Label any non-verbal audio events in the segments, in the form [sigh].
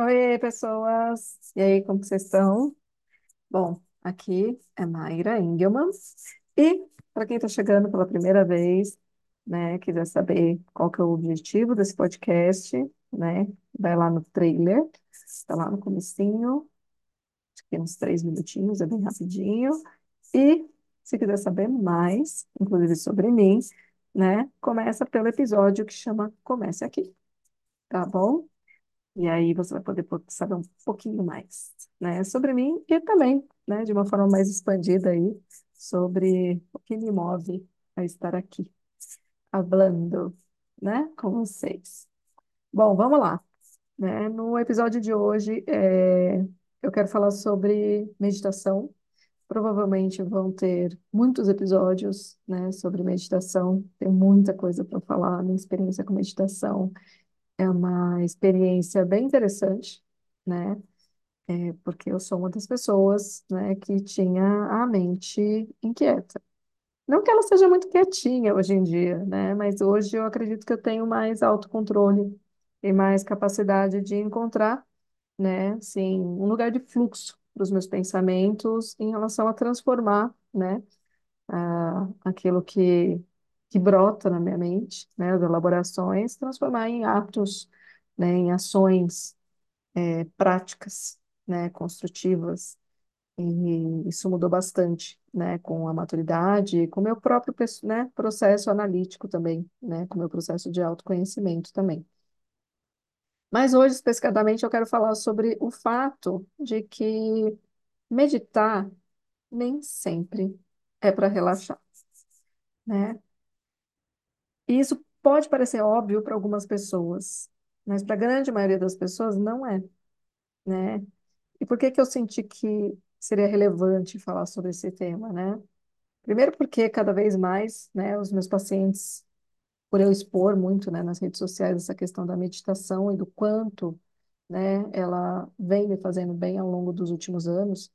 Oi, pessoas! E aí, como vocês estão? Bom, aqui é Mayra Engelmann. E para quem está chegando pela primeira vez, né, quiser saber qual que é o objetivo desse podcast, né, vai lá no trailer, está lá no comecinho, acho que tem uns três minutinhos, é bem rapidinho. E se quiser saber mais, inclusive sobre mim, né, começa pelo episódio que chama Comece Aqui, tá bom? E aí você vai poder po- saber um pouquinho mais, né, sobre mim e também, né, de uma forma mais expandida aí, sobre o que me move a estar aqui, falando, né, com vocês. Bom, vamos lá, né? No episódio de hoje, é, eu quero falar sobre meditação. Provavelmente vão ter muitos episódios, né, sobre meditação. Tem muita coisa para falar. Minha experiência com meditação é uma experiência bem interessante, né? É, porque eu sou uma das pessoas, né, que tinha a mente inquieta. Não que ela seja muito quietinha hoje em dia, né? Mas hoje eu acredito que eu tenho mais autocontrole e mais capacidade de encontrar, né, assim, um lugar de fluxo para os meus pensamentos em relação a transformar, né, a- aquilo que que brota na minha mente, né, as elaborações, transformar em atos, né, em ações é, práticas, né, construtivas, e isso mudou bastante, né, com a maturidade, com o meu próprio, né, processo analítico também, né, com o meu processo de autoconhecimento também. Mas hoje, especificamente, eu quero falar sobre o fato de que meditar nem sempre é para relaxar, né? E isso pode parecer óbvio para algumas pessoas, mas para a grande maioria das pessoas não é, né? E por que que eu senti que seria relevante falar sobre esse tema, né? Primeiro porque cada vez mais, né, os meus pacientes, por eu expor muito, né, nas redes sociais essa questão da meditação e do quanto, né, ela vem me fazendo bem ao longo dos últimos anos,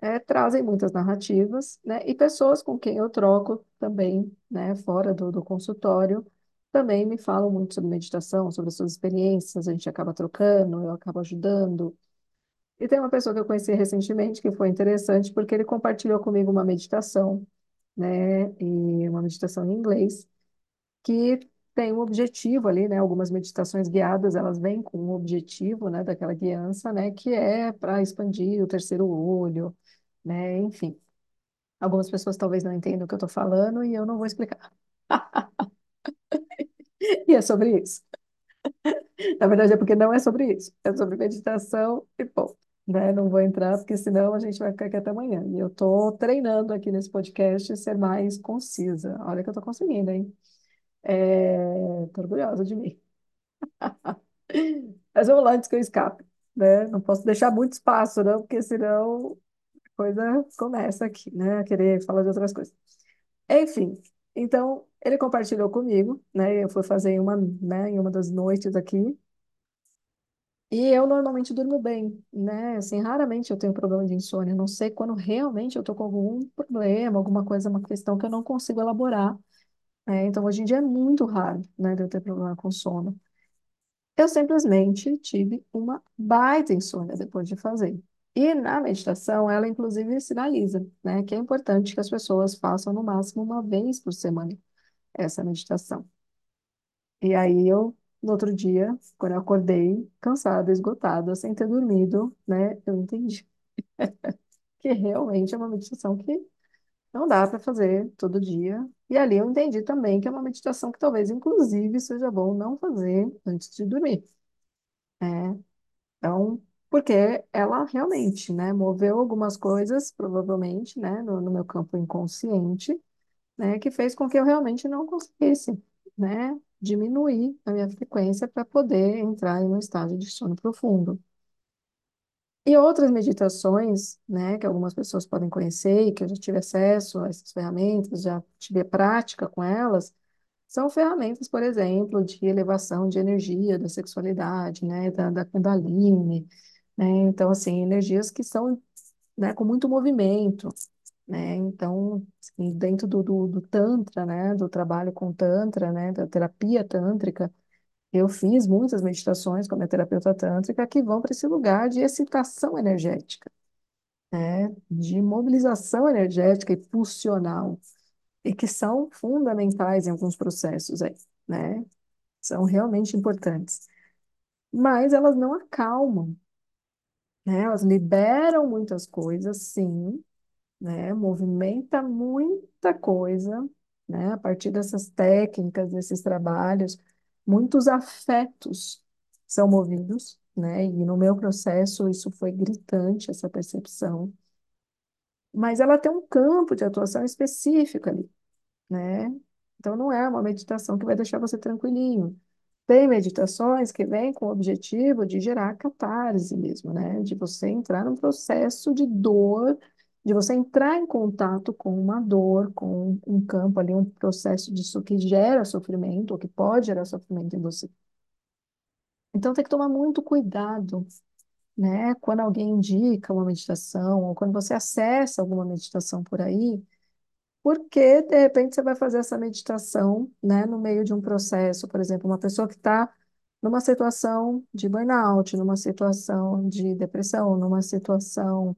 é, trazem muitas narrativas, né, e pessoas com quem eu troco também, né, fora do, do consultório, também me falam muito sobre meditação, sobre as suas experiências, a gente acaba trocando, eu acabo ajudando, e tem uma pessoa que eu conheci recentemente que foi interessante porque ele compartilhou comigo uma meditação, né, e uma meditação em inglês, que tem um objetivo ali, né, algumas meditações guiadas, elas vêm com um objetivo, né, daquela guiança, né, que é para expandir o terceiro olho, né, enfim. Algumas pessoas talvez não entendam o que eu estou falando e eu não vou explicar. [laughs] E é sobre isso. Na verdade, é porque não é sobre isso. É sobre meditação e ponto. Né? Não vou entrar, porque senão a gente vai ficar aqui até amanhã. E eu estou treinando aqui nesse podcast ser mais concisa. Olha que eu estou conseguindo, hein? Estou orgulhosa de mim. [laughs] Mas vamos lá antes que eu escape. Né? Não posso deixar muito espaço, não, porque senão coisa começa aqui, né? Querer falar de outras coisas. Enfim, então ele compartilhou comigo, né? Eu fui fazer em uma, né, em uma das noites aqui. E eu normalmente durmo bem, né? Assim, raramente eu tenho problema de insônia. Não sei quando realmente eu tô com algum problema, alguma coisa, uma questão que eu não consigo elaborar. né? Então, hoje em dia é muito raro, né, de eu ter problema com sono. Eu simplesmente tive uma baita insônia depois de fazer. E na meditação, ela inclusive sinaliza, né, que é importante que as pessoas façam no máximo uma vez por semana essa meditação. E aí eu, no outro dia, quando eu acordei, cansada, esgotada, sem ter dormido, né, eu entendi [laughs] que realmente é uma meditação que não dá para fazer todo dia. E ali eu entendi também que é uma meditação que talvez, inclusive, seja bom não fazer antes de dormir. né? Então, porque ela realmente, né, moveu algumas coisas, provavelmente, né, no, no meu campo inconsciente, né, que fez com que eu realmente não conseguisse, né, diminuir a minha frequência para poder entrar em um estado de sono profundo. E outras meditações, né, que algumas pessoas podem conhecer e que eu já tive acesso a essas ferramentas, já tive prática com elas, são ferramentas, por exemplo, de elevação de energia da sexualidade, né, da, da Kundalini, né, então, assim, energias que são, né, com muito movimento, né, então, assim, dentro do, do, do Tantra, né, do trabalho com Tantra, né, da terapia tântrica, Eu fiz muitas meditações com a minha terapeuta tântrica que vão para esse lugar de excitação energética, né? De mobilização energética e pulsional, e que são fundamentais em alguns processos aí, né? São realmente importantes. Mas elas não acalmam, né? Elas liberam muitas coisas, sim, né? Movimenta muita coisa, né? A partir dessas técnicas, desses trabalhos, muitos afetos são movidos, né? E no meu processo isso foi gritante, essa percepção. Mas ela tem um campo de atuação específico ali, né? Então não é uma meditação que vai deixar você tranquilinho. Tem meditações que vêm com o objetivo de gerar catarse mesmo, né? De você entrar num processo de dor, de você entrar em contato com uma dor, com um campo ali, um processo disso que gera sofrimento, ou que pode gerar sofrimento em você. Então tem que tomar muito cuidado, né? Quando alguém indica uma meditação, ou quando você acessa alguma meditação por aí, porque de repente você vai fazer essa meditação, né, no meio de um processo, por exemplo, uma pessoa que está numa situação de burnout, numa situação de depressão, numa situação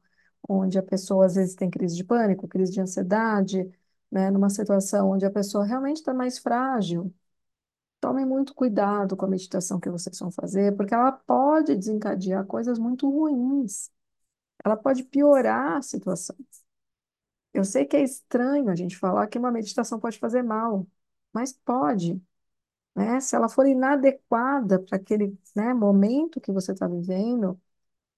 onde a pessoa às vezes tem crise de pânico, crise de ansiedade, né, numa situação onde a pessoa realmente está mais frágil. Tomem muito cuidado com a meditação que vocês vão fazer, porque ela pode desencadear coisas muito ruins. Ela pode piorar a situação. Eu sei que é estranho a gente falar que uma meditação pode fazer mal, mas pode, né? Se ela for inadequada para aquele, né, momento que você está vivendo,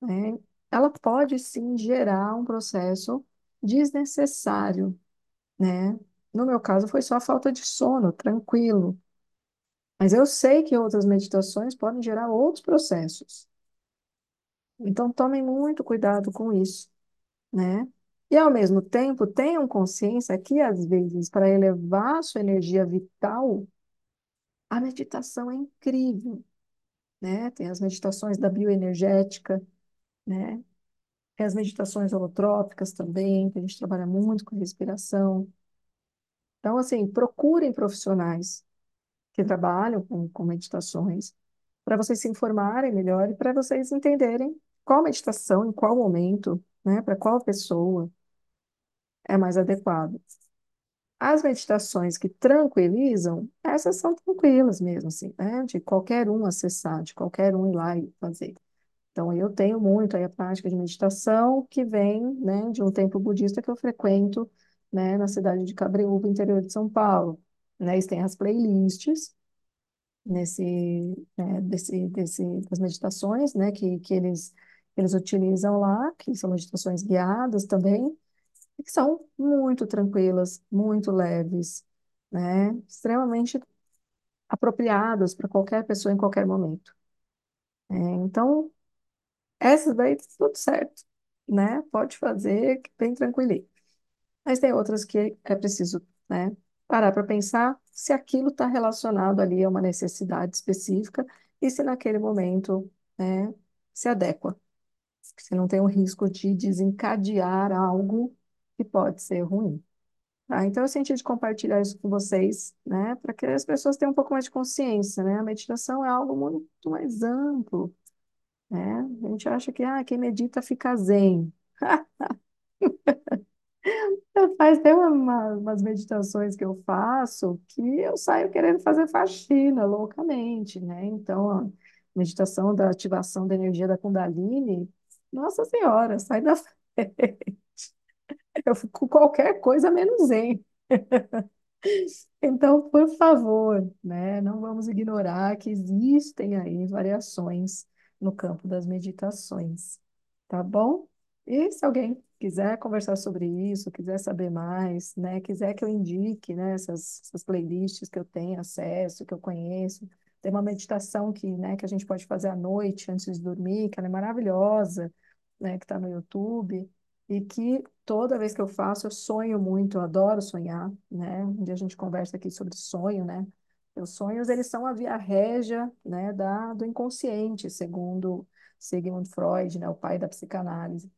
né, ela pode sim gerar um processo desnecessário, né? No meu caso foi só a falta de sono, tranquilo. Mas eu sei que outras meditações podem gerar outros processos. Então tomem muito cuidado com isso, né? E, ao mesmo tempo, tenham consciência que, às vezes, para elevar sua energia vital, a meditação é incrível, né? Tem as meditações da bioenergética, né? Tem as meditações holotrópicas também, que a gente trabalha muito com respiração. Então, assim, procurem profissionais que trabalham com, com meditações para vocês se informarem melhor e para vocês entenderem qual meditação, em qual momento, né? Para qual pessoa é mais adequado. As meditações que tranquilizam, essas são tranquilas mesmo, assim, né? De qualquer um acessar, de qualquer um ir lá e fazer. Então, eu tenho muito aí a prática de meditação que vem, né, de um templo budista que eu frequento, né, na cidade de Cabreúva, interior de São Paulo. Né, eles têm as playlists nesse, né, desse, desse, das meditações, né, que, que eles, eles utilizam lá, que são meditações guiadas também, que são muito tranquilas, muito leves, né? Extremamente apropriadas para qualquer pessoa em qualquer momento. É, então, essas daí tá tudo certo, né? Pode fazer, bem tranquilinho. Mas tem outras que é preciso, né, parar para pensar se aquilo está relacionado ali a uma necessidade específica e se naquele momento, né, se adequa. Se não tem o risco de desencadear algo pode ser ruim. Tá? Então, eu senti de compartilhar isso com vocês, né, para que as pessoas tenham um pouco mais de consciência, né? A meditação é algo muito mais amplo, né? A gente acha que, ah, quem medita fica zen. [laughs] Faz tem uma, uma- umas meditações que eu faço que eu saio querendo fazer faxina loucamente, né? Então, a meditação da ativação da energia da Kundalini, Nossa Senhora, sai da [laughs] frente. Eu fico qualquer coisa menos zen. Então, por favor, né, não vamos ignorar que existem aí variações no campo das meditações, tá bom? E se alguém quiser conversar sobre isso, quiser saber mais, né, quiser que eu indique, né, essas, essas playlists que eu tenho acesso, que eu conheço, tem uma meditação que, né, que a gente pode fazer à noite antes de dormir, que ela é maravilhosa, né, que está no YouTube e que toda vez que eu faço, eu sonho muito, eu adoro sonhar, né? Um dia a gente conversa aqui sobre sonho, né? Os sonhos, eles são a via régia, né, da, do inconsciente, segundo Sigmund Freud, né, o pai da psicanálise.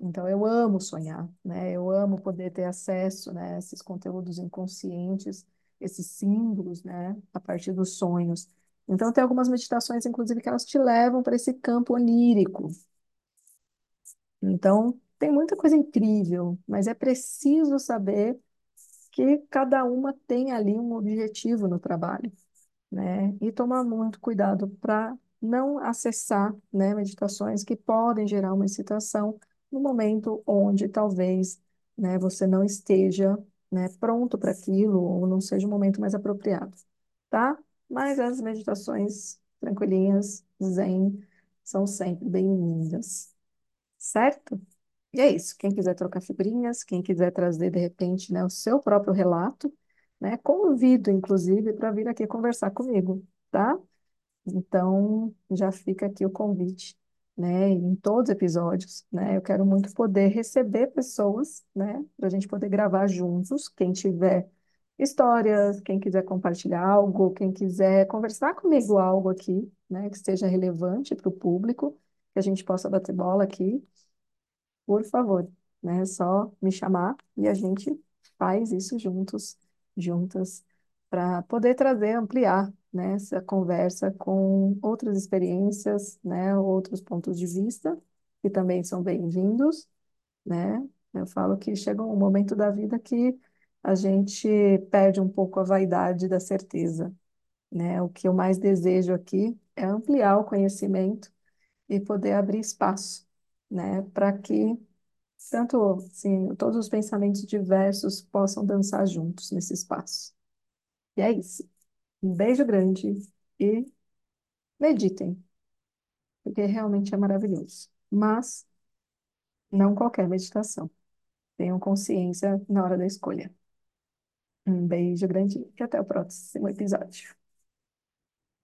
Então, eu amo sonhar, né? Eu amo poder ter acesso, né, a esses conteúdos inconscientes, esses símbolos, né, a partir dos sonhos. Então, tem algumas meditações, inclusive, que elas te levam para esse campo onírico. Então, tem muita coisa incrível, mas é preciso saber que cada uma tem ali um objetivo no trabalho, né? E tomar muito cuidado para não acessar, né, meditações que podem gerar uma excitação no momento onde talvez, né, você não esteja, né, pronto para aquilo ou não seja o momento mais apropriado, tá? Mas as meditações tranquilinhas, zen, são sempre bem-vindas, certo? E é isso. Quem quiser trocar figurinhas, quem quiser trazer de repente, né, o seu próprio relato, né, convido inclusive para vir aqui conversar comigo, tá? Então, já fica aqui o convite, né? Em todos os episódios, né? Eu quero muito poder receber pessoas, né? Para a gente poder gravar juntos. Quem tiver histórias, quem quiser compartilhar algo, quem quiser conversar comigo algo aqui, né? Que seja relevante para o público, que a gente possa bater bola aqui, por favor, né? É só me chamar e a gente faz isso juntos, juntas, para poder trazer, ampliar, né, essa conversa com outras experiências, né, outros pontos de vista, que também são bem-vindos, né? Eu falo que chega um momento da vida que a gente perde um pouco a vaidade da certeza, né? O que eu mais desejo aqui é ampliar o conhecimento e poder abrir espaço, né, para que tanto, assim, todos os pensamentos diversos possam dançar juntos nesse espaço. E é isso. Um beijo grande e meditem, porque realmente é maravilhoso. Mas não qualquer meditação. Tenham consciência na hora da escolha. Um beijo grande e até o próximo episódio.